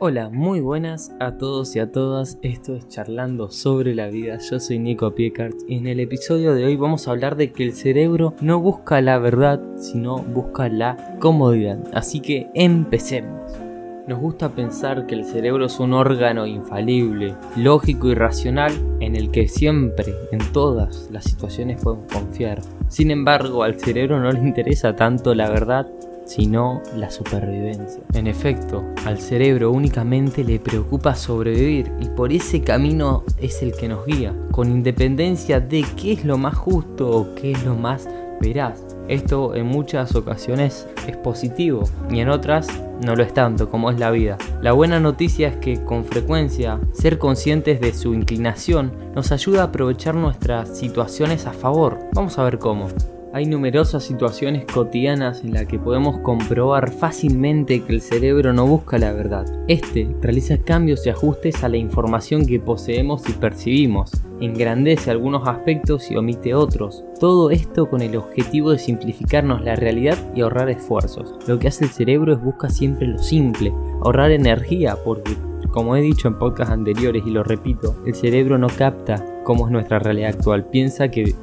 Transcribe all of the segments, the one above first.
Hola, muy buenas a todos y a todas. Esto es Charlando sobre la vida. Yo soy Nico Piecart y en el episodio de hoy vamos a hablar de que el cerebro no busca la verdad, sino busca la comodidad. Así que empecemos. Nos gusta pensar que el cerebro es un órgano infalible, lógico y racional en el que siempre, en todas las situaciones podemos confiar. Sin embargo, al cerebro no le interesa tanto la verdad sino la supervivencia. En efecto, al cerebro únicamente le preocupa sobrevivir y por ese camino es el que nos guía, con independencia de qué es lo más justo o qué es lo más veraz. Esto en muchas ocasiones es positivo y en otras no lo es tanto como es la vida. La buena noticia es que con frecuencia ser conscientes de su inclinación nos ayuda a aprovechar nuestras situaciones a favor. Vamos a ver cómo. Hay numerosas situaciones cotidianas en las que podemos comprobar fácilmente que el cerebro no busca la verdad. Este realiza cambios y ajustes a la información que poseemos y percibimos, engrandece algunos aspectos y omite otros. Todo esto con el objetivo de simplificarnos la realidad y ahorrar esfuerzos. Lo que hace el cerebro es buscar siempre lo simple, ahorrar energía porque como he dicho en podcasts anteriores y lo repito, el cerebro no capta cómo es nuestra realidad actual, piensa que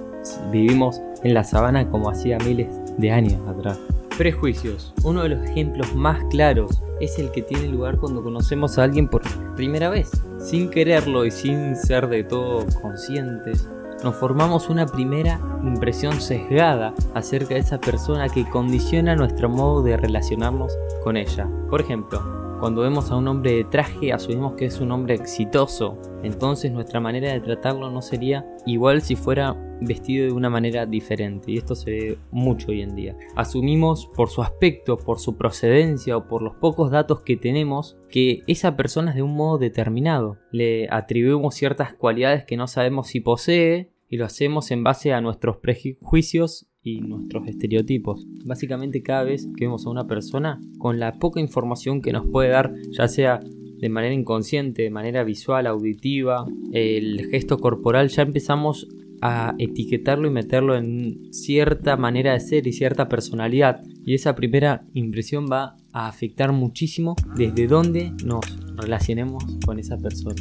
vivimos en la sabana como hacía miles de años atrás. Prejuicios. Uno de los ejemplos más claros es el que tiene lugar cuando conocemos a alguien por primera vez. Sin quererlo y sin ser de todo conscientes, nos formamos una primera impresión sesgada acerca de esa persona que condiciona nuestro modo de relacionarnos con ella. Por ejemplo, cuando vemos a un hombre de traje asumimos que es un hombre exitoso, entonces nuestra manera de tratarlo no sería igual si fuera vestido de una manera diferente y esto se ve mucho hoy en día. Asumimos por su aspecto, por su procedencia o por los pocos datos que tenemos que esa persona es de un modo determinado. Le atribuimos ciertas cualidades que no sabemos si posee y lo hacemos en base a nuestros prejuicios y nuestros estereotipos. Básicamente cada vez que vemos a una persona, con la poca información que nos puede dar, ya sea de manera inconsciente, de manera visual, auditiva, el gesto corporal, ya empezamos a etiquetarlo y meterlo en cierta manera de ser y cierta personalidad. Y esa primera impresión va a afectar muchísimo desde dónde nos relacionemos con esa persona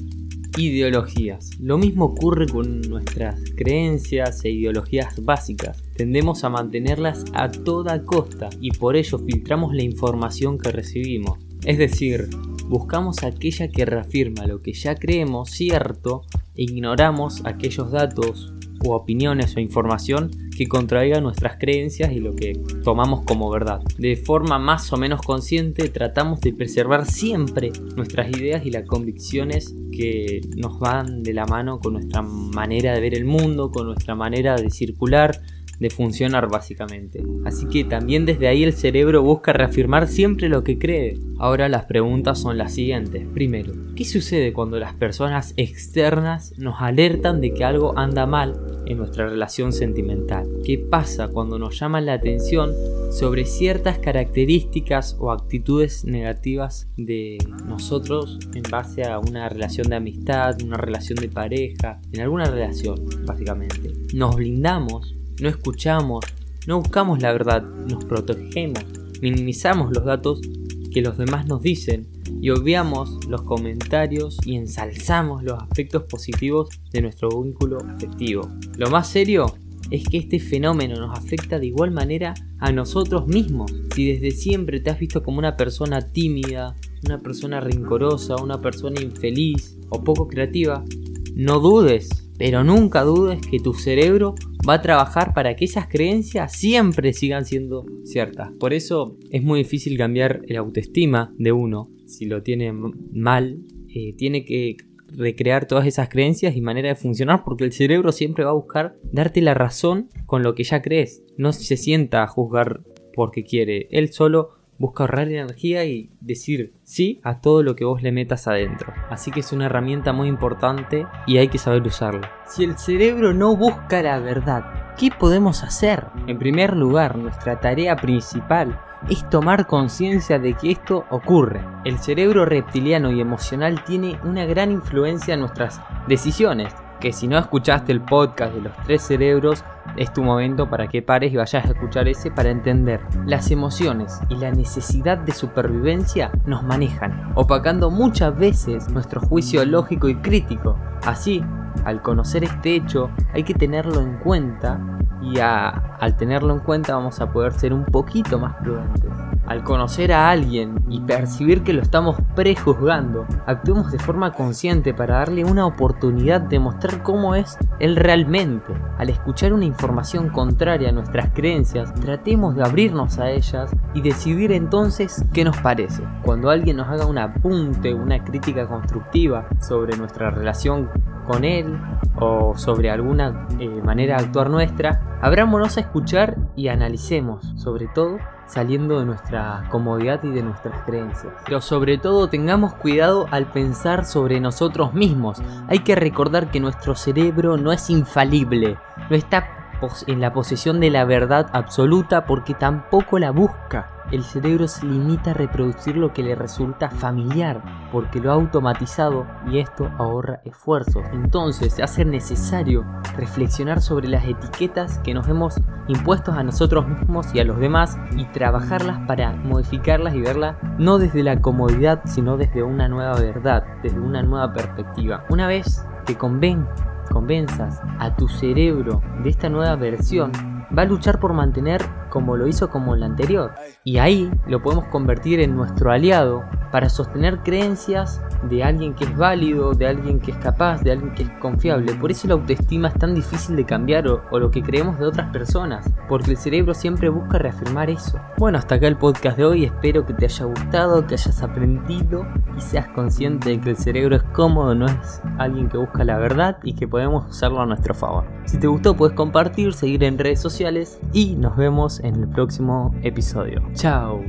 ideologías. Lo mismo ocurre con nuestras creencias e ideologías básicas. Tendemos a mantenerlas a toda costa y por ello filtramos la información que recibimos. Es decir, buscamos aquella que reafirma lo que ya creemos cierto e ignoramos aquellos datos u opiniones o información que contraiga nuestras creencias y lo que tomamos como verdad. De forma más o menos consciente tratamos de preservar siempre nuestras ideas y las convicciones que nos van de la mano con nuestra manera de ver el mundo, con nuestra manera de circular, de funcionar básicamente. Así que también desde ahí el cerebro busca reafirmar siempre lo que cree. Ahora las preguntas son las siguientes. Primero, ¿qué sucede cuando las personas externas nos alertan de que algo anda mal en nuestra relación sentimental? ¿Qué pasa cuando nos llaman la atención sobre ciertas características o actitudes negativas de nosotros en base a una relación de amistad, una relación de pareja, en alguna relación básicamente? Nos blindamos no escuchamos, no buscamos la verdad, nos protegemos, minimizamos los datos que los demás nos dicen y obviamos los comentarios y ensalzamos los aspectos positivos de nuestro vínculo afectivo. Lo más serio es que este fenómeno nos afecta de igual manera a nosotros mismos. Si desde siempre te has visto como una persona tímida, una persona rincorosa, una persona infeliz o poco creativa, no dudes pero nunca dudes que tu cerebro va a trabajar para que esas creencias siempre sigan siendo ciertas. Por eso es muy difícil cambiar el autoestima de uno. Si lo tiene mal, eh, tiene que recrear todas esas creencias y manera de funcionar porque el cerebro siempre va a buscar darte la razón con lo que ya crees. No se sienta a juzgar porque quiere. Él solo busca ahorrar energía y decir sí a todo lo que vos le metas adentro. Así que es una herramienta muy importante y hay que saber usarla. Si el cerebro no busca la verdad, ¿qué podemos hacer? En primer lugar, nuestra tarea principal es tomar conciencia de que esto ocurre. El cerebro reptiliano y emocional tiene una gran influencia en nuestras decisiones que si no escuchaste el podcast de los tres cerebros, es tu momento para que pares y vayas a escuchar ese para entender. Las emociones y la necesidad de supervivencia nos manejan, opacando muchas veces nuestro juicio lógico y crítico. Así, al conocer este hecho, hay que tenerlo en cuenta y al tenerlo en cuenta vamos a poder ser un poquito más prudentes. Al conocer a alguien y percibir que lo estamos prejuzgando, actuemos de forma consciente para darle una oportunidad de mostrar cómo es él realmente. Al escuchar una información contraria a nuestras creencias, tratemos de abrirnos a ellas y decidir entonces qué nos parece. Cuando alguien nos haga un apunte, una crítica constructiva sobre nuestra relación con él o sobre alguna eh, manera de actuar nuestra, abrámonos a escuchar y analicemos, sobre todo saliendo de nuestra comodidad y de nuestras creencias. Pero sobre todo tengamos cuidado al pensar sobre nosotros mismos. Hay que recordar que nuestro cerebro no es infalible, no está en la posesión de la verdad absoluta porque tampoco la busca el cerebro se limita a reproducir lo que le resulta familiar, porque lo ha automatizado y esto ahorra esfuerzos. Entonces hace necesario reflexionar sobre las etiquetas que nos hemos impuesto a nosotros mismos y a los demás y trabajarlas para modificarlas y verlas no desde la comodidad, sino desde una nueva verdad, desde una nueva perspectiva. Una vez que conven, convenzas a tu cerebro de esta nueva versión, va a luchar por mantener como lo hizo como la anterior. Y ahí lo podemos convertir en nuestro aliado para sostener creencias de alguien que es válido, de alguien que es capaz, de alguien que es confiable. Por eso la autoestima es tan difícil de cambiar o, lo que creemos de otras personas, porque el cerebro siempre busca reafirmar eso. Bueno, hasta acá el podcast de hoy, espero que te haya gustado, que hayas aprendido y seas consciente de que el cerebro es cómodo, no es alguien que busca la verdad y que podemos usarlo a nuestro favor. Si te gustó puedes compartir, seguir en redes sociales y nos vemos en el próximo episodio. Chao.